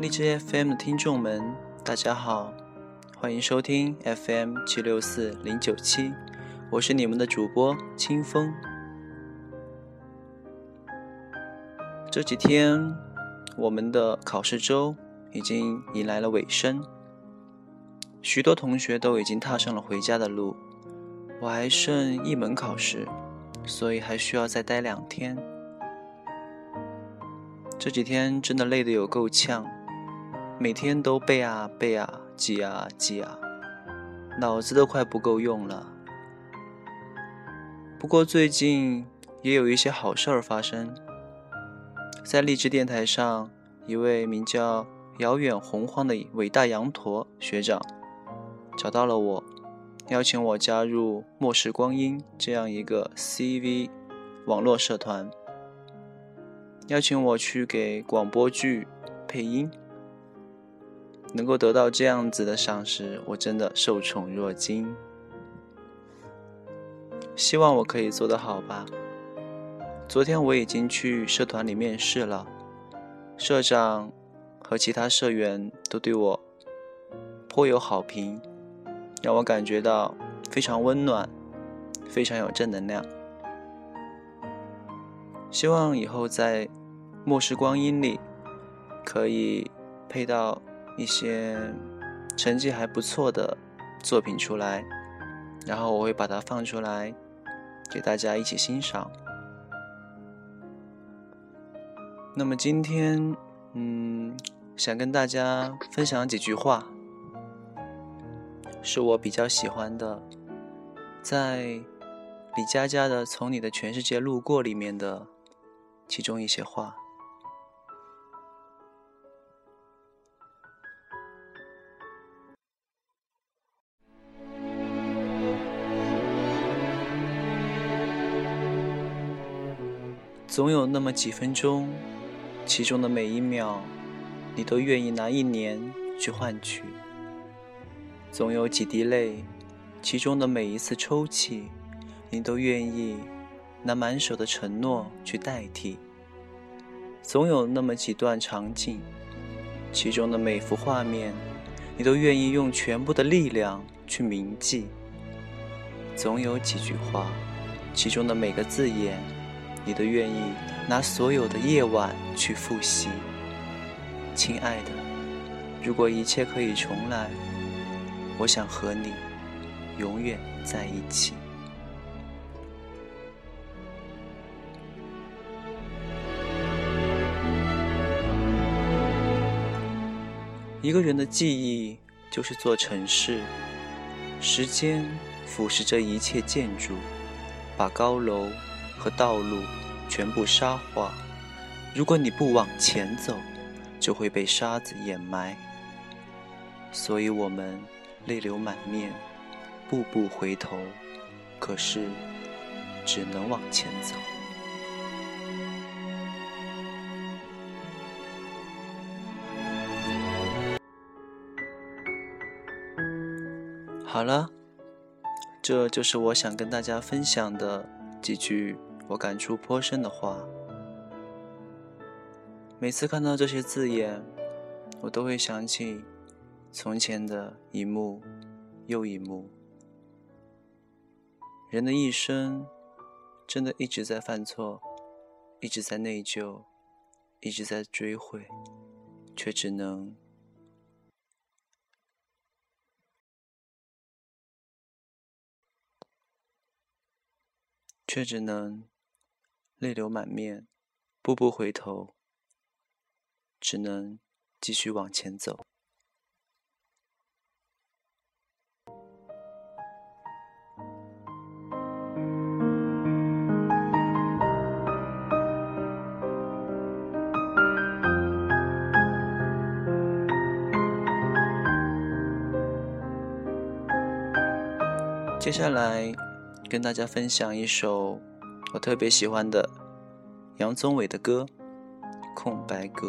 荔枝 FM 的听众们，大家好，欢迎收听 FM 七六四零九七，我是你们的主播清风。这几天，我们的考试周已经迎来了尾声，许多同学都已经踏上了回家的路，我还剩一门考试，所以还需要再待两天。这几天真的累得有够呛，每天都背啊背啊，记啊记啊，脑子都快不够用了。不过最近也有一些好事儿发生，在励志电台上，一位名叫遥远洪荒的伟大羊驼学长找到了我，邀请我加入末世光阴这样一个 CV 网络社团。邀请我去给广播剧配音，能够得到这样子的赏识，我真的受宠若惊。希望我可以做得好吧。昨天我已经去社团里面试了，社长和其他社员都对我颇有好评，让我感觉到非常温暖，非常有正能量。希望以后在。末世光阴里，可以配到一些成绩还不错的作品出来，然后我会把它放出来给大家一起欣赏。那么今天，嗯，想跟大家分享几句话，是我比较喜欢的，在李佳佳的《从你的全世界路过》里面的其中一些话。总有那么几分钟，其中的每一秒，你都愿意拿一年去换取；总有几滴泪，其中的每一次抽泣，你都愿意拿满手的承诺去代替；总有那么几段场景，其中的每幅画面，你都愿意用全部的力量去铭记；总有几句话，其中的每个字眼。你都愿意拿所有的夜晚去复习，亲爱的，如果一切可以重来，我想和你永远在一起。一个人的记忆就是座城市，时间腐蚀着一切建筑，把高楼。和道路全部沙化，如果你不往前走，就会被沙子掩埋。所以我们泪流满面，步步回头，可是只能往前走。好了，这就是我想跟大家分享的几句。我感触颇深的话，每次看到这些字眼，我都会想起从前的一幕又一幕。人的一生，真的一直在犯错，一直在内疚，一直在追悔，却只能，却只能。泪流满面，步步回头，只能继续往前走。接下来，跟大家分享一首。我特别喜欢的杨宗纬的歌《空白格》。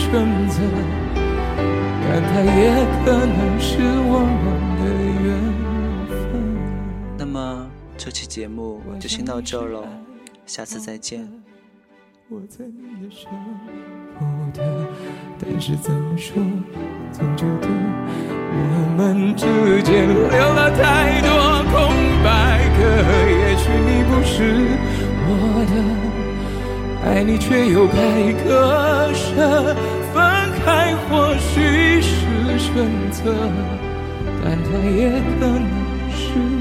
选择，但它也可能是我们的缘分。那么这期节目就先到这儿喽，下次再见。我猜你也舍不得，但是怎么说，总觉得我们之间留了太多空白格。也许你不是我的，爱你却又该割舍，选择，但它也可能是。